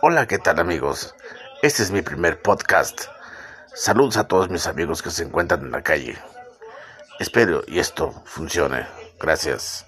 Hola, ¿qué tal amigos? Este es mi primer podcast. Saludos a todos mis amigos que se encuentran en la calle. Espero y esto funcione. Gracias.